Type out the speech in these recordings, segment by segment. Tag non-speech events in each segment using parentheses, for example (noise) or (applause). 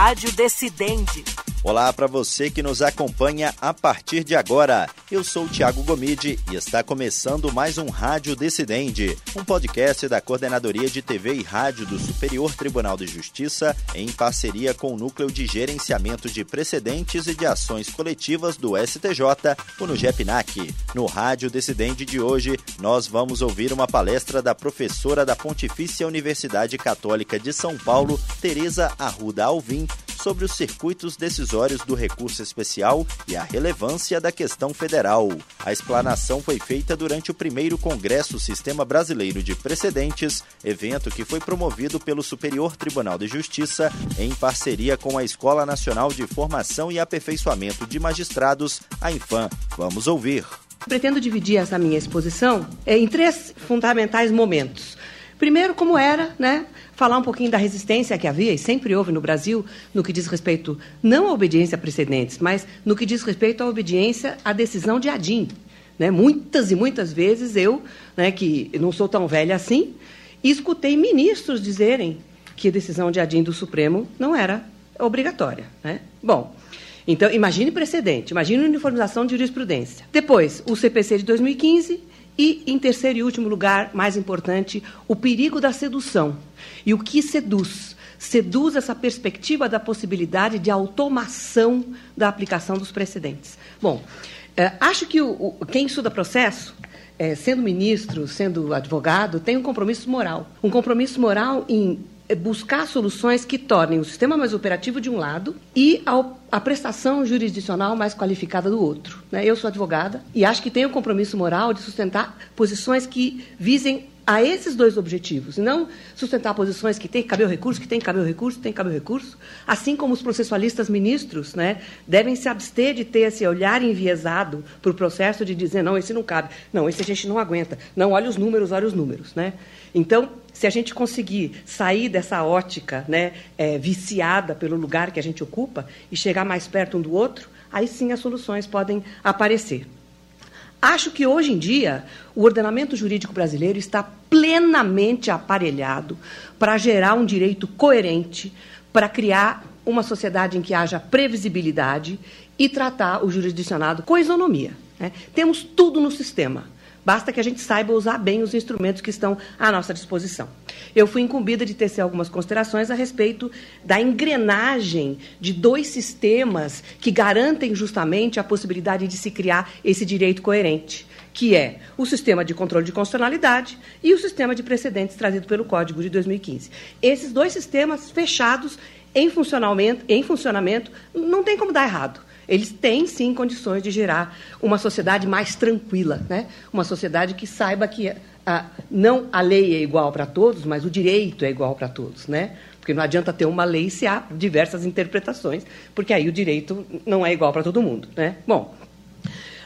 Rádio Decidente. Olá para você que nos acompanha a partir de agora. Eu sou o Thiago Gomide e está começando mais um Rádio Decidente, um podcast da Coordenadoria de TV e Rádio do Superior Tribunal de Justiça, em parceria com o Núcleo de Gerenciamento de Precedentes e de Ações Coletivas do STJ, o NUGEPNAC. No Rádio Decidente de hoje, nós vamos ouvir uma palestra da professora da Pontifícia Universidade Católica de São Paulo, Tereza Arruda Alvim, sobre os circuitos decisórios do recurso especial e a relevância da questão federal. A explanação foi feita durante o primeiro Congresso Sistema Brasileiro de Precedentes, evento que foi promovido pelo Superior Tribunal de Justiça em parceria com a Escola Nacional de Formação e Aperfeiçoamento de Magistrados, a Infam. Vamos ouvir. Pretendo dividir essa minha exposição em três fundamentais momentos. Primeiro, como era, né, falar um pouquinho da resistência que havia e sempre houve no Brasil no que diz respeito não à obediência a precedentes, mas no que diz respeito à obediência à decisão de Adim. Né? Muitas e muitas vezes eu, né, que não sou tão velha assim, escutei ministros dizerem que a decisão de Adim do Supremo não era obrigatória. Né? Bom, então imagine precedente, imagine uniformização de jurisprudência. Depois, o CPC de 2015 e, em terceiro e último lugar, mais importante, o perigo da sedução. E o que seduz? Seduz essa perspectiva da possibilidade de automação da aplicação dos precedentes. Bom, é, acho que o, o, quem estuda processo, é, sendo ministro, sendo advogado, tem um compromisso moral. Um compromisso moral em buscar soluções que tornem o sistema mais operativo de um lado e a prestação jurisdicional mais qualificada do outro. Né? Eu sou advogada e acho que tenho o compromisso moral de sustentar posições que visem a esses dois objetivos, e não sustentar posições que tem que caber o recurso, que tem que caber o recurso, tem que caber o recurso, assim como os processualistas ministros né, devem se abster de ter esse olhar enviesado para o processo de dizer, não, esse não cabe, não, esse a gente não aguenta, não, olha os números, olha os números. Né? Então, se a gente conseguir sair dessa ótica né, é, viciada pelo lugar que a gente ocupa e chegar mais perto um do outro, aí sim as soluções podem aparecer. Acho que hoje em dia o ordenamento jurídico brasileiro está plenamente aparelhado para gerar um direito coerente, para criar uma sociedade em que haja previsibilidade e tratar o jurisdicionado com isonomia. Né? Temos tudo no sistema. Basta que a gente saiba usar bem os instrumentos que estão à nossa disposição. Eu fui incumbida de tecer algumas considerações a respeito da engrenagem de dois sistemas que garantem justamente a possibilidade de se criar esse direito coerente, que é o sistema de controle de constitucionalidade e o sistema de precedentes trazido pelo Código de 2015. Esses dois sistemas fechados em funcionamento, em funcionamento não tem como dar errado eles têm sim condições de gerar uma sociedade mais tranquila, né? uma sociedade que saiba que a, não a lei é igual para todos, mas o direito é igual para todos. Né? Porque não adianta ter uma lei se há diversas interpretações, porque aí o direito não é igual para todo mundo. Né? Bom,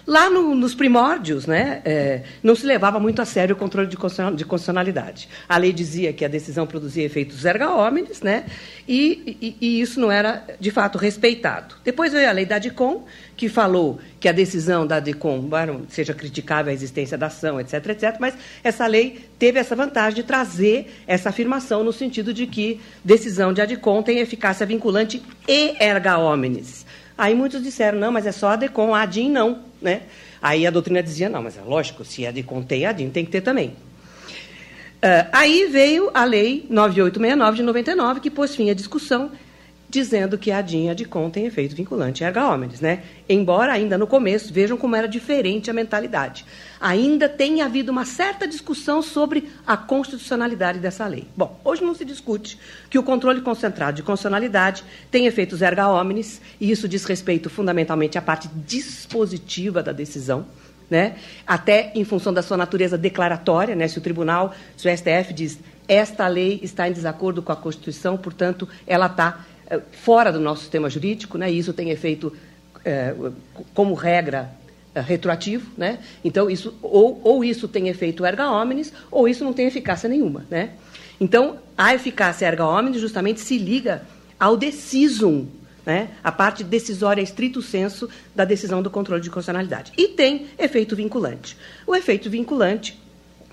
Lá no, nos primórdios, né, é, não se levava muito a sério o controle de, constitucionalidade. A lei dizia que a decisão produzia efeitos erga omnes, né, e, e, e, isso não era, de fato, respeitado. Depois veio a lei da DICOM, que falou que a decisão da DICOM seja criticável a existência da ação, etc., etc., mas essa lei teve essa vantagem de trazer essa afirmação no sentido de que decisão de ADICOM tem eficácia vinculante e erga omnes. Aí muitos disseram, não, mas é só a DECOM, a ADIM não. Né? Aí a doutrina dizia, não, mas é lógico, se a DECOM tem, a ADIM tem que ter também. Uh, aí veio a Lei 9869 de 99, que pôs fim à discussão dizendo que a DIN de com tem efeito vinculante erga omnes, né? Embora ainda no começo, vejam como era diferente a mentalidade. Ainda tem havido uma certa discussão sobre a constitucionalidade dessa lei. Bom, hoje não se discute que o controle concentrado de constitucionalidade tem efeitos erga omnes, e isso diz respeito fundamentalmente à parte dispositiva da decisão, né? Até em função da sua natureza declaratória, né? Se o tribunal, se o STF diz esta lei está em desacordo com a Constituição, portanto, ela está fora do nosso sistema jurídico, né, e isso tem efeito, é, como regra, é, retroativo. Né? Então, isso, ou, ou isso tem efeito erga omnes, ou isso não tem eficácia nenhuma. Né? Então, a eficácia erga omnes justamente se liga ao decisum, né? a parte decisória estrito senso da decisão do controle de constitucionalidade. E tem efeito vinculante. O efeito vinculante,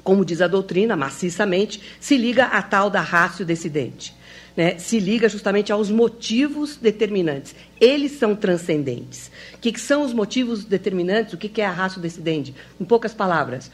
como diz a doutrina, maciçamente, se liga à tal da rácio decidente. Né, se liga justamente aos motivos determinantes. Eles são transcendentes. O que, que são os motivos determinantes? O que, que é a ratio decidendi? Em poucas palavras,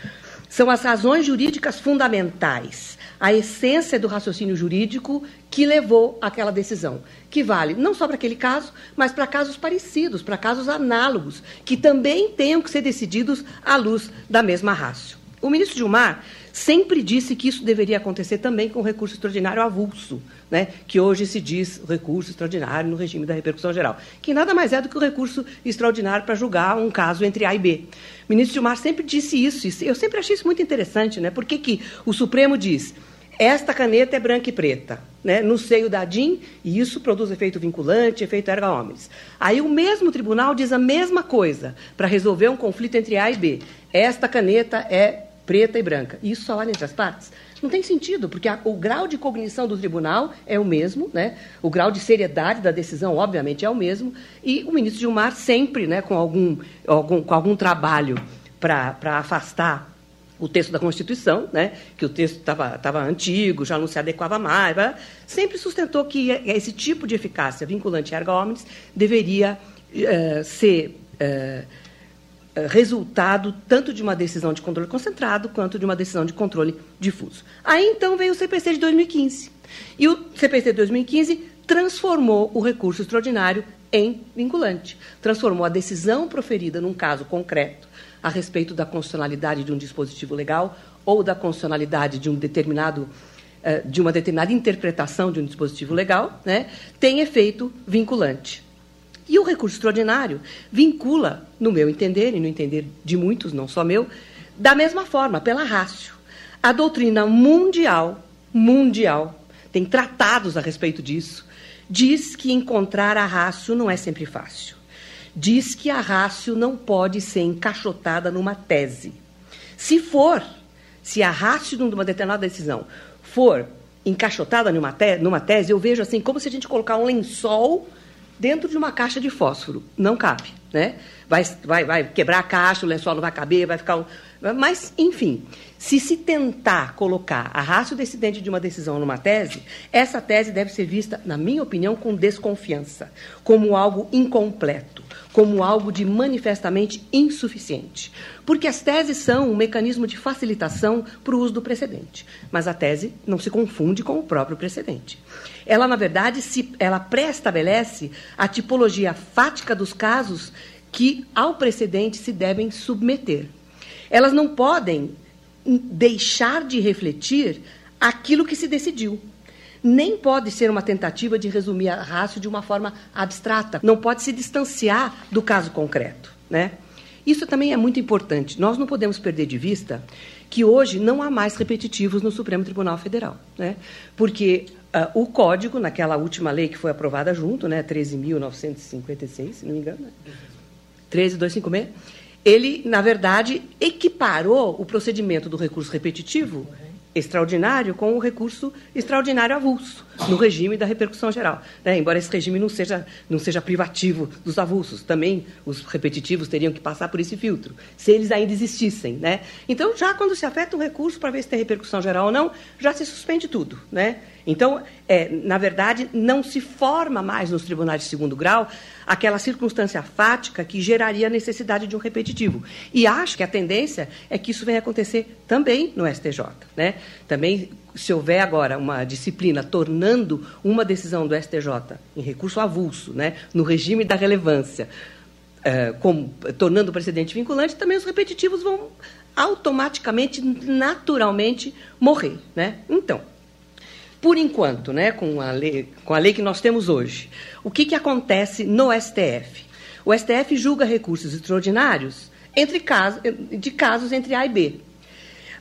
são as razões jurídicas fundamentais, a essência do raciocínio jurídico que levou àquela decisão, que vale não só para aquele caso, mas para casos parecidos, para casos análogos, que também tenham que ser decididos à luz da mesma rácio. O ministro Gilmar sempre disse que isso deveria acontecer também com recurso extraordinário avulso, né, que hoje se diz recurso extraordinário no regime da repercussão geral, que nada mais é do que o recurso extraordinário para julgar um caso entre A e B. O ministro Gilmar sempre disse isso, e eu sempre achei isso muito interessante, né, porque que o Supremo diz esta caneta é branca e preta, né, no seio da DIN, e isso produz efeito vinculante, efeito erga omnes. Aí o mesmo tribunal diz a mesma coisa para resolver um conflito entre A e B. Esta caneta é preta e branca. Isso só entre as partes? Não tem sentido, porque a, o grau de cognição do tribunal é o mesmo, né? o grau de seriedade da decisão, obviamente, é o mesmo, e o ministro Gilmar sempre, né, com, algum, algum, com algum trabalho para afastar o texto da Constituição, né, que o texto estava antigo, já não se adequava mais, sempre sustentou que esse tipo de eficácia vinculante erga omnes deveria uh, ser eh, resultado tanto de uma decisão de controle concentrado quanto de uma decisão de controle difuso. Aí então veio o CPC de 2015. E o CPC de 2015 transformou o recurso extraordinário em vinculante. Transformou a decisão proferida num caso concreto a respeito da constitucionalidade de um dispositivo legal ou da constitucionalidade de um determinado eh, de uma determinada interpretação de um dispositivo legal, né, tem efeito vinculante. E o recurso extraordinário vincula, no meu entender, e no entender de muitos, não só meu, da mesma forma, pela rácio. A doutrina mundial, mundial, tem tratados a respeito disso, diz que encontrar a rácio não é sempre fácil. Diz que a rácio não pode ser encaixotada numa tese. Se for, se a rácio de uma determinada decisão for encaixotada numa, te numa tese, eu vejo assim como se a gente colocar um lençol dentro de uma caixa de fósforo. Não cabe, né? Vai, vai, vai quebrar a caixa, o lençol não vai caber, vai ficar um... Mas, enfim, se se tentar colocar a rácio decidente de uma decisão numa tese, essa tese deve ser vista, na minha opinião, com desconfiança, como algo incompleto, como algo de manifestamente insuficiente. Porque as teses são um mecanismo de facilitação para o uso do precedente. Mas a tese não se confunde com o próprio precedente ela, na verdade, se, ela pré-estabelece a tipologia fática dos casos que ao precedente se devem submeter. Elas não podem deixar de refletir aquilo que se decidiu. Nem pode ser uma tentativa de resumir a rácio de uma forma abstrata. Não pode se distanciar do caso concreto. Né? Isso também é muito importante. Nós não podemos perder de vista que hoje não há mais repetitivos no Supremo Tribunal Federal. Né? Porque Uh, o código, naquela última lei que foi aprovada junto, né, 13.956, se não me engano, né? 13256, ele, na verdade, equiparou o procedimento do recurso repetitivo extraordinário com o recurso extraordinário avulso, no regime da repercussão geral. Né? Embora esse regime não seja, não seja privativo dos avulsos, também os repetitivos teriam que passar por esse filtro, se eles ainda existissem. Né? Então, já quando se afeta um recurso para ver se tem repercussão geral ou não, já se suspende tudo. Né? Então, é, na verdade, não se forma mais nos tribunais de segundo grau aquela circunstância fática que geraria a necessidade de um repetitivo. E acho que a tendência é que isso venha acontecer também no STJ. Né? Também, se houver agora uma disciplina tornando uma decisão do STJ em recurso avulso, né, no regime da relevância, é, como, tornando o precedente vinculante, também os repetitivos vão automaticamente, naturalmente, morrer. Né? Então, por enquanto, né, com, a lei, com a lei que nós temos hoje, o que, que acontece no STF? O STF julga recursos extraordinários entre casos, de casos entre A e B.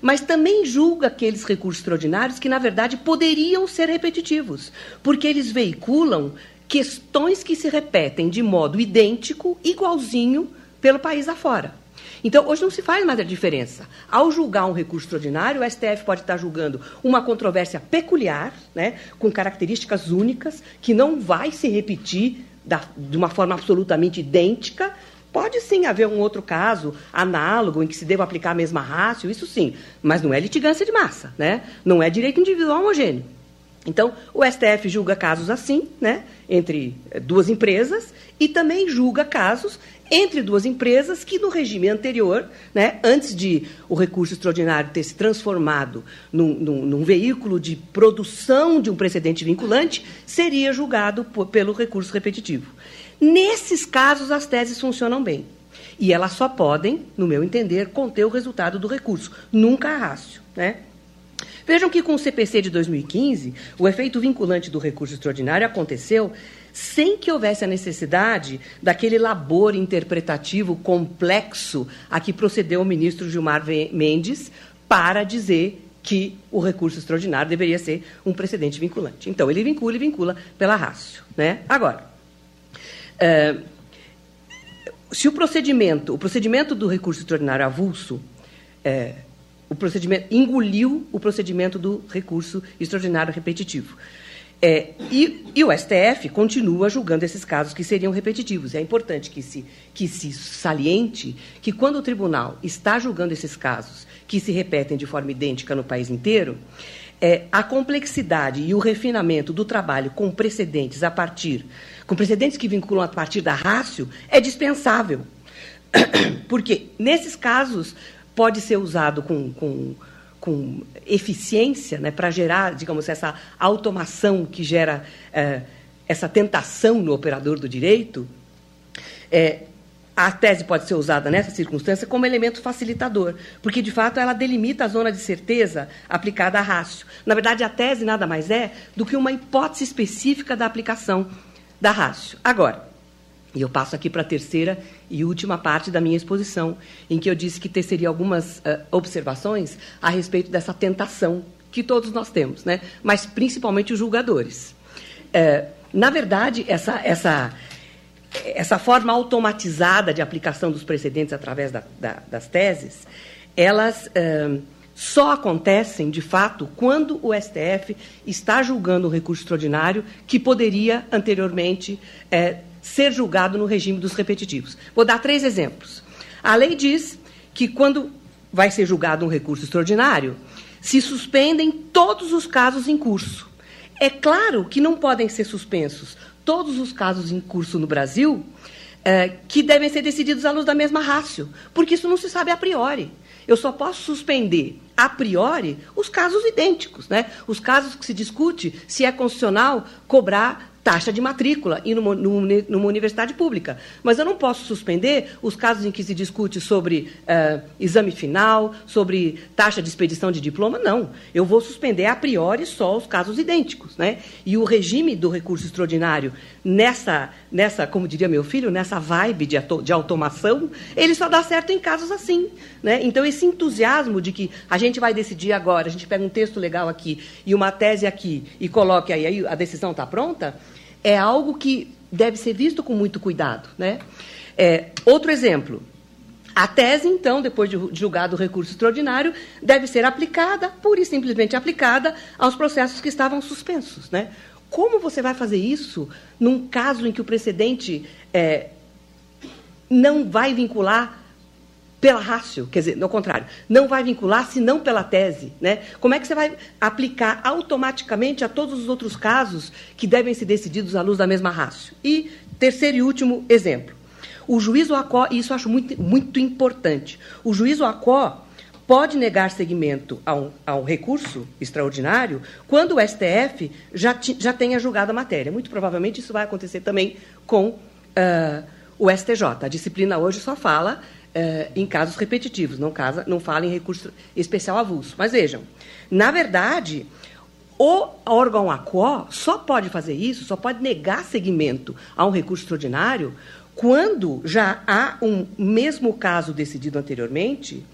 Mas também julga aqueles recursos extraordinários que, na verdade, poderiam ser repetitivos, porque eles veiculam questões que se repetem de modo idêntico, igualzinho, pelo país afora. Então, hoje não se faz mais a diferença. Ao julgar um recurso extraordinário, o STF pode estar julgando uma controvérsia peculiar, né, com características únicas, que não vai se repetir da, de uma forma absolutamente idêntica. Pode sim haver um outro caso análogo em que se deva aplicar a mesma rácio, isso sim, mas não é litigância de massa, né? não é direito individual homogêneo. Então, o STF julga casos assim, né, entre eh, duas empresas, e também julga casos entre duas empresas que, no regime anterior, né, antes de o recurso extraordinário ter se transformado num, num, num veículo de produção de um precedente vinculante, seria julgado por, pelo recurso repetitivo. Nesses casos, as teses funcionam bem. E elas só podem, no meu entender, conter o resultado do recurso, nunca a rácio. Né? Vejam que com o CPC de 2015, o efeito vinculante do recurso extraordinário aconteceu sem que houvesse a necessidade daquele labor interpretativo complexo a que procedeu o ministro Gilmar Mendes para dizer que o recurso extraordinário deveria ser um precedente vinculante. Então, ele vincula e vincula pela rácio. Né? Agora, uh, se o procedimento, o procedimento do recurso extraordinário avulso, é, o procedimento engoliu o procedimento do recurso extraordinário repetitivo. É, e, e, o STF continua julgando esses casos que seriam repetitivos. É importante que se, que se saliente que, quando o tribunal está julgando esses casos que se repetem de forma idêntica no país inteiro, é, a complexidade e o refinamento do trabalho com precedentes a partir, com precedentes que vinculam a partir da rácio, é dispensável. (coughs) Porque, nesses casos, pode ser usado com, com, com eficiência né, para gerar, digamos, essa automação que gera é, essa tentação no operador do direito. É, a tese pode ser usada nessa circunstância como elemento facilitador, porque, de fato, ela delimita a zona de certeza aplicada a rácio. Na verdade, a tese nada mais é do que uma hipótese específica da aplicação da rácio. Agora, e eu passo aqui para a terceira e última parte da minha exposição, em que eu disse que teceria algumas uh, observações a respeito dessa tentação que todos nós temos, né? mas principalmente os julgadores. Uh, na verdade, essa, essa essa forma automatizada de aplicação dos precedentes através da, da, das teses, elas eh, só acontecem, de fato, quando o STF está julgando um recurso extraordinário que poderia, anteriormente, ser julgado no regime dos repetitivos. Vou dar três exemplos. A lei diz que, quando vai ser julgado um recurso extraordinário, se suspendem todos os casos em curso. É claro que não podem ser suspensos todos os casos em curso no Brasil é, que devem ser decididos à luz da mesma rácio, porque isso não se sabe a priori. Eu só posso suspender a priori os casos idênticos, né? os casos que se discute se é constitucional cobrar taxa de matrícula e numa, numa, universidade pública. Mas eu não posso suspender os casos em que se discute sobre uh, exame final, sobre taxa de expedição de diploma, não. Eu vou suspender a priori só os casos idênticos. Né? E o regime do recurso extraordinário, nessa, nessa como diria meu filho, nessa vibe de, de automação, ele só dá certo em casos assim. Né? Então, esse entusiasmo de que a gente vai decidir agora, a gente pega um texto legal aqui e uma tese aqui e coloque aí, aí a decisão está pronta, é algo que deve ser visto com muito cuidado. Né? É, outro exemplo. A tese, então, depois de julgado o recurso extraordinário, deve ser aplicada, pura e simplesmente aplicada, aos processos que estavam suspensos. Né? Como você vai fazer isso num caso em que o precedente é, não vai vincular pela rácio, quer dizer, no contrário, não vai vincular senão pela tese. Né? Como é que você vai aplicar automaticamente a todos os outros casos que devem ser decididos à luz da mesma rácio? E terceiro e último exemplo. O juízo ACO, e isso eu acho muito, muito importante, o juízo ACO pode negar seguimento a um, a um recurso extraordinário quando o STF já, ti, já tenha julgado a matéria. Muito provavelmente isso vai acontecer também com uh, o STJ. A disciplina hoje só fala eh, em casos repetitivos, não, casa, não fala em recurso especial avulso. Mas vejam, na verdade, o órgão ACO só pode fazer isso, só pode negar seguimento a um recurso extraordinário quando já há um mesmo caso decidido anteriormente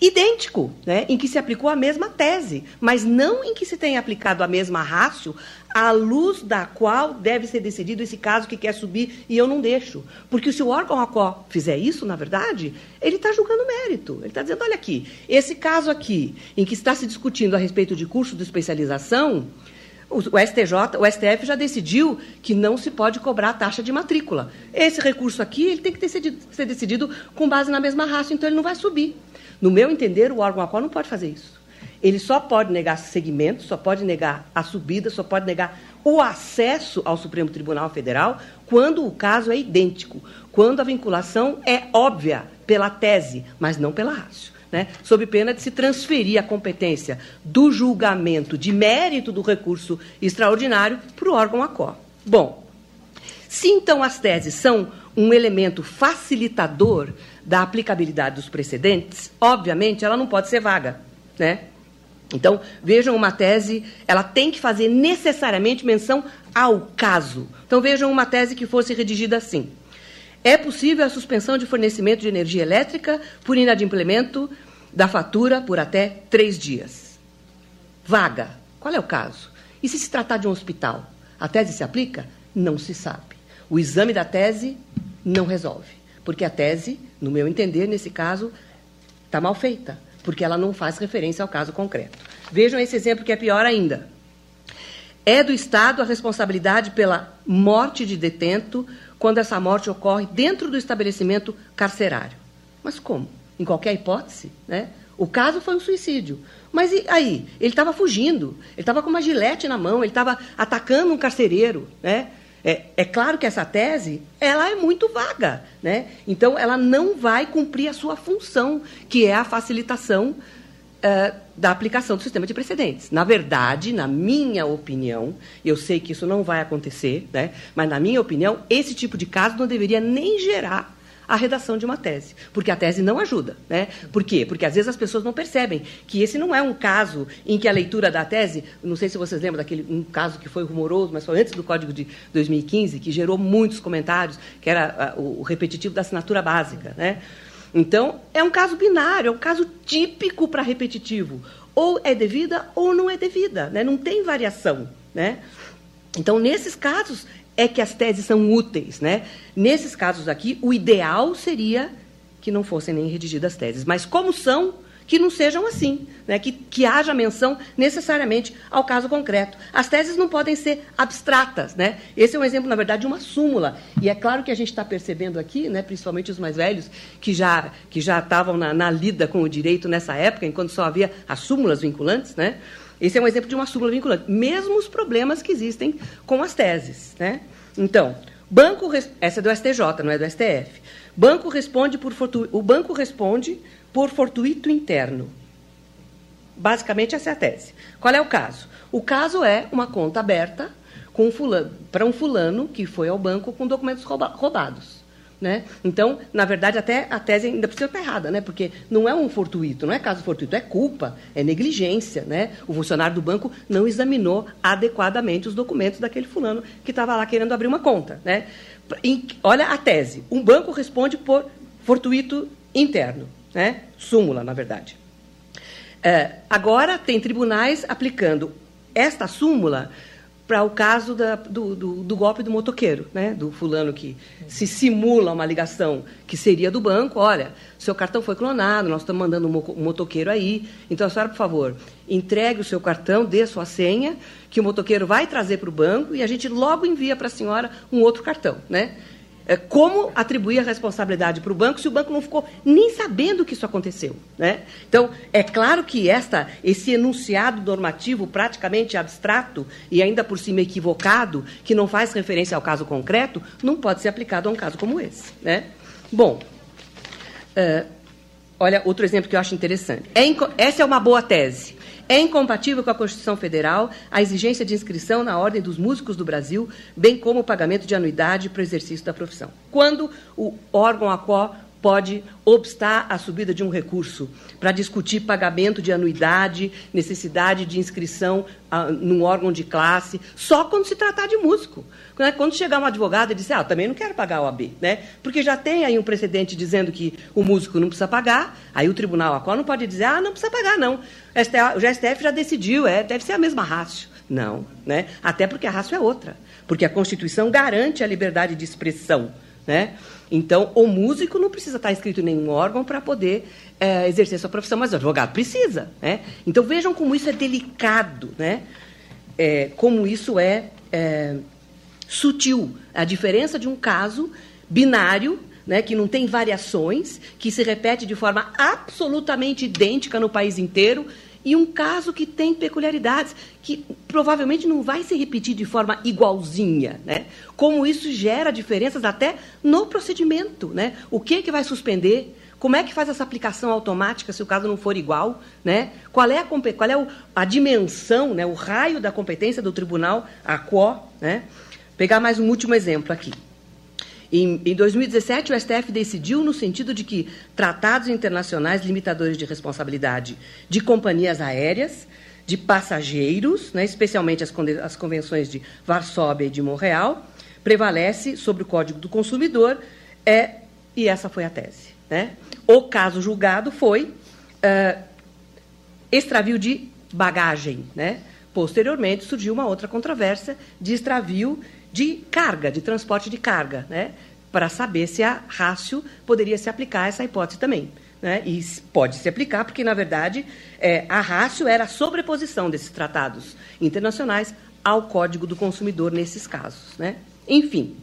idêntico, né, em que se aplicou a mesma tese, mas não em que se tenha aplicado a mesma rácio, à luz da qual deve ser decidido esse caso que quer subir e eu não deixo. Porque se o órgão a qual fizer isso, na verdade, ele está julgando mérito. Ele está dizendo, olha aqui, esse caso aqui, em que está se discutindo a respeito de curso de especialização, o STJ, o STF já decidiu que não se pode cobrar a taxa de matrícula. Esse recurso aqui ele tem que ter ser decidido com base na mesma raça, então ele não vai subir. No meu entender, o órgão a qual não pode fazer isso. Ele só pode negar segmento, só pode negar a subida, só pode negar o acesso ao Supremo Tribunal Federal quando o caso é idêntico, quando a vinculação é óbvia pela tese, mas não pela rácio. Né, sob pena de se transferir a competência do julgamento de mérito do recurso extraordinário para o órgão ACO. Bom, se então as teses são um elemento facilitador da aplicabilidade dos precedentes, obviamente ela não pode ser vaga. Né? Então, vejam uma tese, ela tem que fazer necessariamente menção ao caso. Então, vejam uma tese que fosse redigida assim. É possível a suspensão de fornecimento de energia elétrica por inadimplemento da fatura por até três dias. Vaga. Qual é o caso? E se se tratar de um hospital? A tese se aplica? Não se sabe. O exame da tese não resolve. Porque a tese, no meu entender, nesse caso, está mal feita porque ela não faz referência ao caso concreto. Vejam esse exemplo que é pior ainda. É do Estado a responsabilidade pela morte de detento quando essa morte ocorre dentro do estabelecimento carcerário. Mas como? Em qualquer hipótese, né? O caso foi um suicídio. Mas e aí? Ele estava fugindo, ele estava com uma gilete na mão, ele estava atacando um carcereiro, né? É, é, claro que essa tese ela é muito vaga, né? Então ela não vai cumprir a sua função, que é a facilitação uh, da aplicação do sistema de precedentes. Na verdade, na minha opinião, eu sei que isso não vai acontecer, né? Mas na minha opinião, esse tipo de caso não deveria nem gerar a redação de uma tese, porque a tese não ajuda. Né? Por quê? Porque às vezes as pessoas não percebem que esse não é um caso em que a leitura da tese, não sei se vocês lembram daquele um caso que foi rumoroso, mas foi antes do Código de 2015, que gerou muitos comentários, que era o repetitivo da assinatura básica. Né? Então, é um caso binário, é um caso típico para repetitivo. Ou é devida ou não é devida, né? não tem variação. Né? Então, nesses casos, é que as teses são úteis. Né? Nesses casos aqui, o ideal seria que não fossem nem redigidas teses. Mas como são, que não sejam assim, né? que, que haja menção necessariamente ao caso concreto. As teses não podem ser abstratas. Né? Esse é um exemplo, na verdade, de uma súmula. E é claro que a gente está percebendo aqui, né, principalmente os mais velhos, que já, que já estavam na, na lida com o direito nessa época, enquanto só havia as súmulas vinculantes, né? Esse é um exemplo de uma súmula vinculante. Mesmo os problemas que existem com as teses. Né? Então, banco, essa é do STJ, não é do STF. Banco responde por fortu, o banco responde por fortuito interno. Basicamente, essa é a tese. Qual é o caso? O caso é uma conta aberta para um fulano que foi ao banco com documentos rouba, roubados. Né? Então, na verdade, até a tese ainda precisa estar errada, né? porque não é um fortuito, não é caso fortuito, é culpa, é negligência. Né? O funcionário do banco não examinou adequadamente os documentos daquele fulano que estava lá querendo abrir uma conta. Né? olha a tese: um banco responde por fortuito interno, né? súmula, na verdade. É, agora, tem tribunais aplicando esta súmula para o caso da, do, do, do, golpe do motoqueiro, né? do fulano que se simula uma ligação que seria do banco. Olha, seu cartão foi clonado, nós estamos mandando um motoqueiro aí. Então, a senhora, por favor, entregue o seu cartão, dê sua senha, que o motoqueiro vai trazer para o banco e a gente logo envia para a senhora um outro cartão. Né? É, como atribuir a responsabilidade para o banco se o banco não ficou nem sabendo que isso aconteceu. Né? Então, é claro que esta, esse enunciado normativo praticamente abstrato e ainda por cima equivocado, que não faz referência ao caso concreto, não pode ser aplicado a um caso como esse. Né? Bom, uh, olha outro exemplo que eu acho interessante. É, essa é uma boa tese. É incompatível com a Constituição Federal a exigência de inscrição na Ordem dos Músicos do Brasil, bem como o pagamento de anuidade para o exercício da profissão. Quando o órgão a qual pode obstar a subida de um recurso para discutir pagamento de anuidade, necessidade de inscrição ah, num órgão de classe, só quando se tratar de músico. Né? Quando chegar um advogado e dizer, ah, também não quero pagar o AB, né? porque já tem aí um precedente dizendo que o músico não precisa pagar, aí o tribunal a qual não pode dizer, ah, não precisa pagar, não. O STF já decidiu, é, deve ser a mesma rácio. Não, né? até porque a rácio é outra, porque a Constituição garante a liberdade de expressão. Né? Então, o músico não precisa estar inscrito em nenhum órgão para poder é, exercer sua profissão, mas o advogado precisa. Né? Então, vejam como isso é delicado, né? É, como isso é, é sutil. A diferença de um caso binário, né, que não tem variações, que se repete de forma absolutamente idêntica no país inteiro, e um caso que tem peculiaridades, que provavelmente não vai se repetir de forma igualzinha, né? Como isso gera diferenças até no procedimento, né? O que, é que vai suspender? Como é que faz essa aplicação automática se o caso não for igual? Né? Qual é, a, qual é o, a dimensão, né, o raio da competência do tribunal, a quo? Né? Pegar mais um último exemplo aqui. Em, em 2017, o STF decidiu no sentido de que tratados internacionais limitadores de responsabilidade de companhias aéreas, de passageiros, né, especialmente as, as convenções de Varsóvia e de Montreal, prevalece sobre o Código do Consumidor, é, e essa foi a tese. Né? O caso julgado foi uh, extravio de bagagem. Né? Posteriormente, surgiu uma outra controvérsia de extravio de carga, de transporte de carga, né? para saber se a rácio poderia se aplicar a essa hipótese também. Né? E pode se aplicar, porque, na verdade, é, a rácio era a sobreposição desses tratados internacionais ao Código do Consumidor nesses casos. Né? Enfim,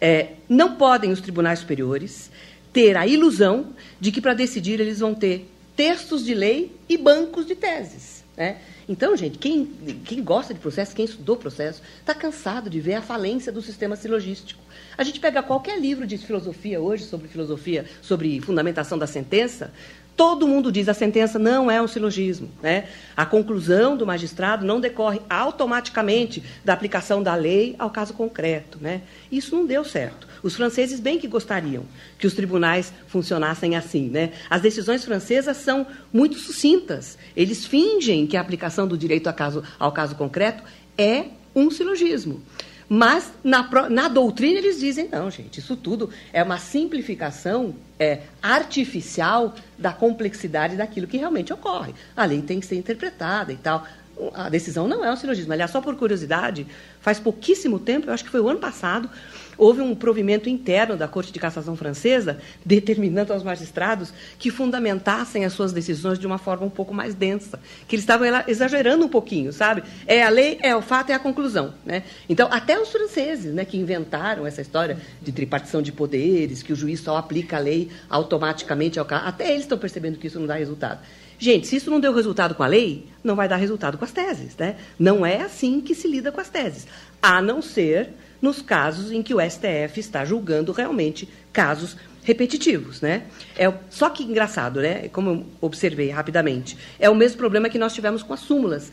é, não podem os tribunais superiores ter a ilusão de que, para decidir, eles vão ter textos de lei e bancos de teses. Né? Então, gente, quem, quem gosta de processo, quem estudou processo, está cansado de ver a falência do sistema silogístico. A gente pega qualquer livro de filosofia hoje, sobre filosofia, sobre fundamentação da sentença, todo mundo diz a sentença não é um silogismo. Né? A conclusão do magistrado não decorre automaticamente da aplicação da lei ao caso concreto. Né? Isso não deu certo. Os franceses bem que gostariam que os tribunais funcionassem assim. Né? As decisões francesas são muito sucintas. Eles fingem que a aplicação do direito ao caso, ao caso concreto é um silogismo. Mas na, na, doutrina eles dizem, não, gente, isso tudo é uma simplificação é, artificial da complexidade daquilo que realmente ocorre. A lei tem que ser interpretada e tal. A decisão não é um silogismo. Aliás, só por curiosidade, faz pouquíssimo tempo, eu acho que foi o ano passado, houve um provimento interno da Corte de Cassação Francesa, determinando aos magistrados que fundamentassem as suas decisões de uma forma um pouco mais densa, que eles estavam exagerando um pouquinho, sabe? É a lei, é o fato, é a conclusão. Né? Então, até os franceses, né, que inventaram essa história de tripartição de poderes, que o juiz só aplica a lei automaticamente ao caso, até eles estão percebendo que isso não dá resultado. Gente, se isso não deu resultado com a lei, não vai dar resultado com as teses. Né? Não é assim que se lida com as teses. A não ser nos casos em que o STF está julgando realmente casos repetitivos, né? É, só que engraçado, né? Como eu observei rapidamente, é o mesmo problema que nós tivemos com as súmulas.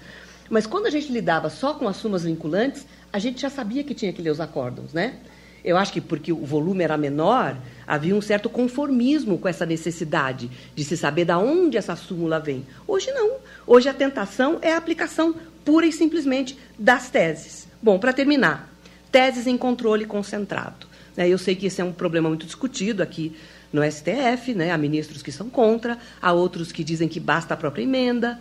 Mas quando a gente lidava só com as súmulas vinculantes, a gente já sabia que tinha que ler os acórdons, né? Eu acho que porque o volume era menor, havia um certo conformismo com essa necessidade de se saber de onde essa súmula vem. Hoje não. Hoje a tentação é a aplicação pura e simplesmente das teses. Bom, para terminar, teses em controle concentrado. Né? Eu sei que esse é um problema muito discutido aqui no STF, né? há ministros que são contra, há outros que dizem que basta a própria emenda,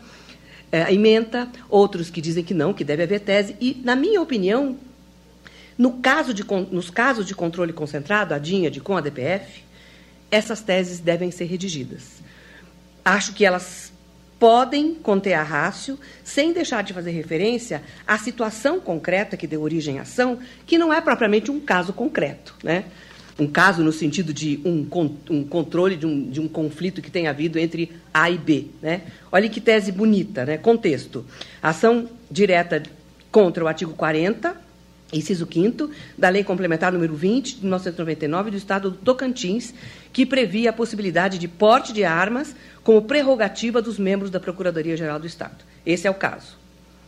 é, a emenda, outros que dizem que não, que deve haver tese. E, na minha opinião, no caso de, nos casos de controle concentrado, a DIN, a DICOM, a DPF, essas teses devem ser redigidas. Acho que elas podem conter a rácio, sem deixar de fazer referência à situação concreta que deu origem à ação, que não é propriamente um caso concreto. Né? Um caso no sentido de um, um controle de um, de um, conflito que tem havido entre A e B. Né? Olha que tese bonita, né? contexto. Ação direta contra o artigo 40, inciso 5 da Lei Complementar número 20 de 1999 do Estado do Tocantins, que previa a possibilidade de porte de armas como prerrogativa dos membros da Procuradoria-Geral do Estado. Esse é o caso.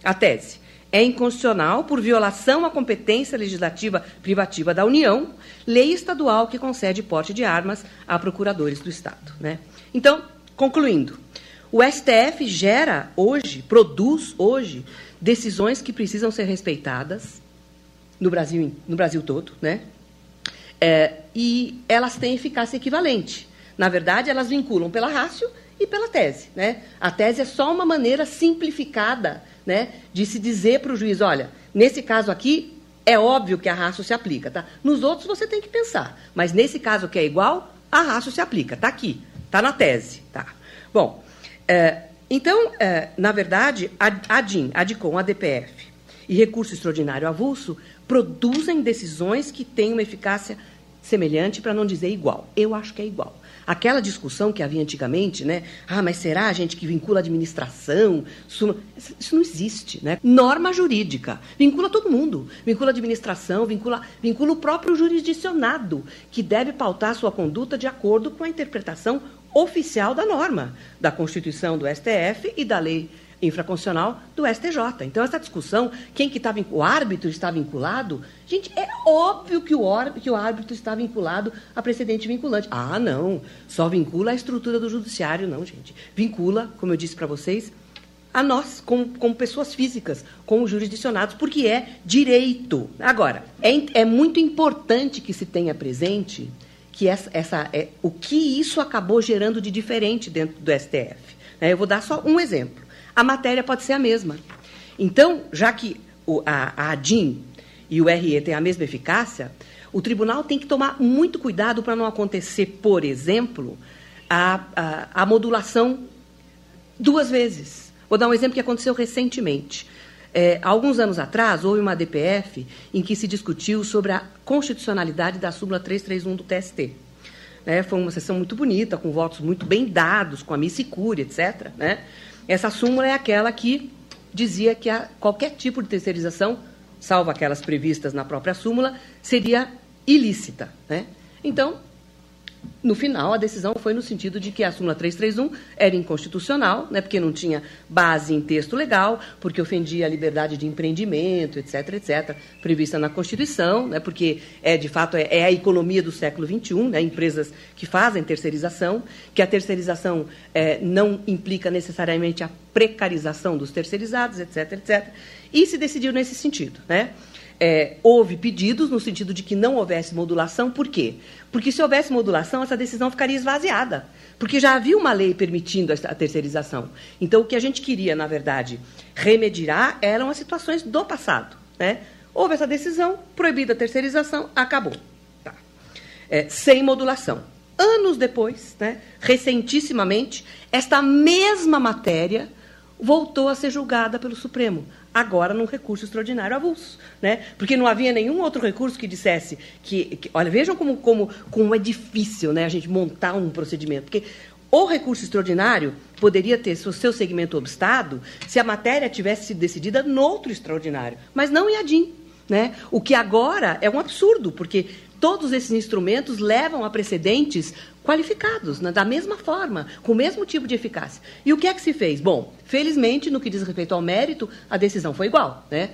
A tese é inconstitucional por violação à competência legislativa privativa da União, lei estadual que concede porte de armas a procuradores do Estado. Né? Então, concluindo, o STF gera hoje, produz hoje, decisões que precisam ser respeitadas no Brasil, no Brasil todo, né? É, e elas têm eficácia equivalente. Na verdade, elas vinculam pela rácio e pela tese. Né? A tese é só uma maneira simplificada né, de se dizer para o juiz, olha, nesse caso aqui, é óbvio que a rácio se aplica. Tá? Nos outros você tem que pensar, mas nesse caso que é igual, a rácio se aplica. Está aqui, está na tese. Tá? Bom, é, então, é, na verdade, a, a DIN, a DICOM, a DPF e recurso extraordinário avulso produzem decisões que têm uma eficácia semelhante, para não dizer igual. Eu acho que é igual. Aquela discussão que havia antigamente, né? Ah, mas será a gente que vincula a administração? Isso não existe, né? Norma jurídica. Vincula todo mundo. Vincula a administração, vincula, vincula o próprio jurisdicionado, que deve pautar sua conduta de acordo com a interpretação oficial da norma, da Constituição do STF e da lei infraconstitucional do STJ. Então, essa discussão, quem que está o árbitro está vinculado, gente, é óbvio que o, que o árbitro está vinculado a precedente vinculante. Ah, não, só vincula a estrutura do judiciário, não, gente. Vincula, como eu disse para vocês, a nós, como, como, pessoas físicas, como jurisdicionados, porque é direito. Agora, é, é muito importante que se tenha presente que essa, essa é, o que isso acabou gerando de diferente dentro do STF. Né? Eu vou dar só um exemplo a matéria pode ser a mesma. Então, já que o, a, a ADIM e o RE têm a mesma eficácia, o tribunal tem que tomar muito cuidado para não acontecer, por exemplo, a, a, a, modulação duas vezes. Vou dar um exemplo que aconteceu recentemente. É, alguns anos atrás, houve uma DPF em que se discutiu sobre a constitucionalidade da súmula 331 do TST. Né, foi uma sessão muito bonita, com votos muito bem dados, com a missa e cúria, etc. Né? Essa súmula é aquela que dizia que qualquer tipo de terceirização, salvo aquelas previstas na própria súmula, seria ilícita. Né? Então, no final, a decisão foi no sentido de que a súmula 331 era inconstitucional, né, porque não tinha base em texto legal, porque ofendia a liberdade de empreendimento, etc., etc., prevista na Constituição, né, porque é de fato é, é a economia do século XXI, né, empresas que fazem terceirização, que a terceirização é, não implica necessariamente a precarização dos terceirizados, etc., etc., e se decidiu nesse sentido, né? É, houve pedidos no sentido de que não houvesse modulação, por quê? Porque se houvesse modulação, essa decisão ficaria esvaziada, porque já havia uma lei permitindo a terceirização. Então, o que a gente queria, na verdade, remediar eram as situações do passado. Né? Houve essa decisão, proibida a terceirização, acabou. Tá. É, sem modulação. Anos depois, né, recentissimamente, esta mesma matéria voltou a ser julgada pelo Supremo agora num recurso extraordinário avulso, né? Porque não havia nenhum outro recurso que dissesse que, que olha, vejam como, como, como é difícil, né, a gente montar um procedimento, porque o recurso extraordinário poderia ter o seu segmento obstado se a matéria tivesse sido decidida no outro extraordinário, mas não em ADIM. Né? O que agora é um absurdo, porque todos esses instrumentos levam a precedentes qualificados, né, da mesma forma, com o mesmo tipo de eficácia. E o que é que se fez? Bom, felizmente, no que diz respeito ao mérito, a decisão foi igual. Né?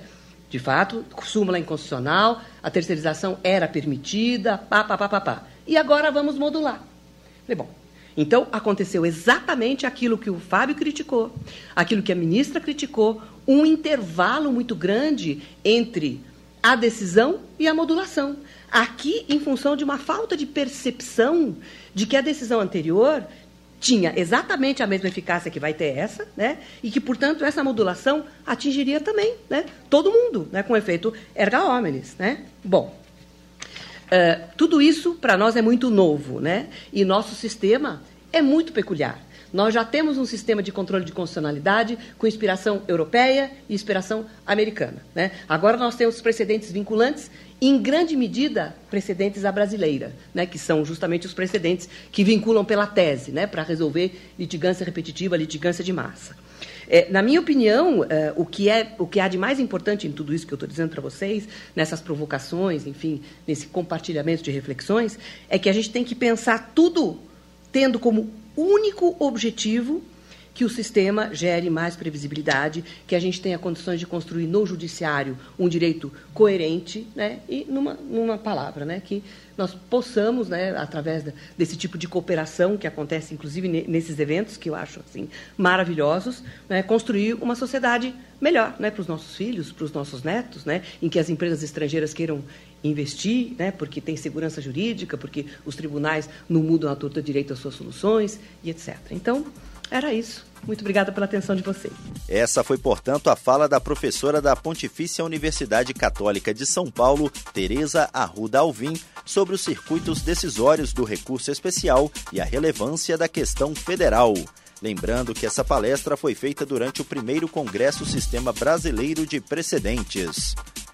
De fato, súmula inconstitucional, a terceirização era permitida, pá, pá, pá, pá, pá. E agora vamos modular. Falei, bom, então aconteceu exatamente aquilo que o Fábio criticou, aquilo que a ministra criticou, um intervalo muito grande entre a decisão e a modulação. Aqui, em função de uma falta de percepção de que a decisão anterior tinha exatamente a mesma eficácia que vai ter essa, né? E que, portanto, essa modulação atingiria também, né? Todo mundo, né? Com efeito erga omnes, né? Bom, uh, tudo isso para nós é muito novo, né? E nosso sistema é muito peculiar. Nós já temos um sistema de controle de constitucionalidade com inspiração europeia e inspiração americana. Né? Agora nós temos precedentes vinculantes, em grande medida precedentes à brasileira, né? que são justamente os precedentes que vinculam pela tese, né? para resolver litigância repetitiva, litigância de massa. É, na minha opinião, é, o, que é, o que há de mais importante em tudo isso que eu estou dizendo para vocês, nessas provocações, enfim, nesse compartilhamento de reflexões, é que a gente tem que pensar tudo tendo como único objetivo que o sistema gere mais previsibilidade, que a gente tenha condições de construir no judiciário um direito coerente, né, e numa, numa palavra, né, que nós possamos, né, através desse tipo de cooperação que acontece, inclusive nesses eventos que eu acho assim maravilhosos, né, construir uma sociedade melhor, né, para os nossos filhos, para os nossos netos, né, em que as empresas estrangeiras queiram investir, né, porque tem segurança jurídica, porque os tribunais não mudam a torta direito as suas soluções e etc. Então, era isso. Muito obrigada pela atenção de vocês. Essa foi, portanto, a fala da professora da Pontifícia Universidade Católica de São Paulo, Tereza Arruda Alvim, sobre os circuitos decisórios do recurso especial e a relevância da questão federal. Lembrando que essa palestra foi feita durante o primeiro Congresso Sistema Brasileiro de Precedentes.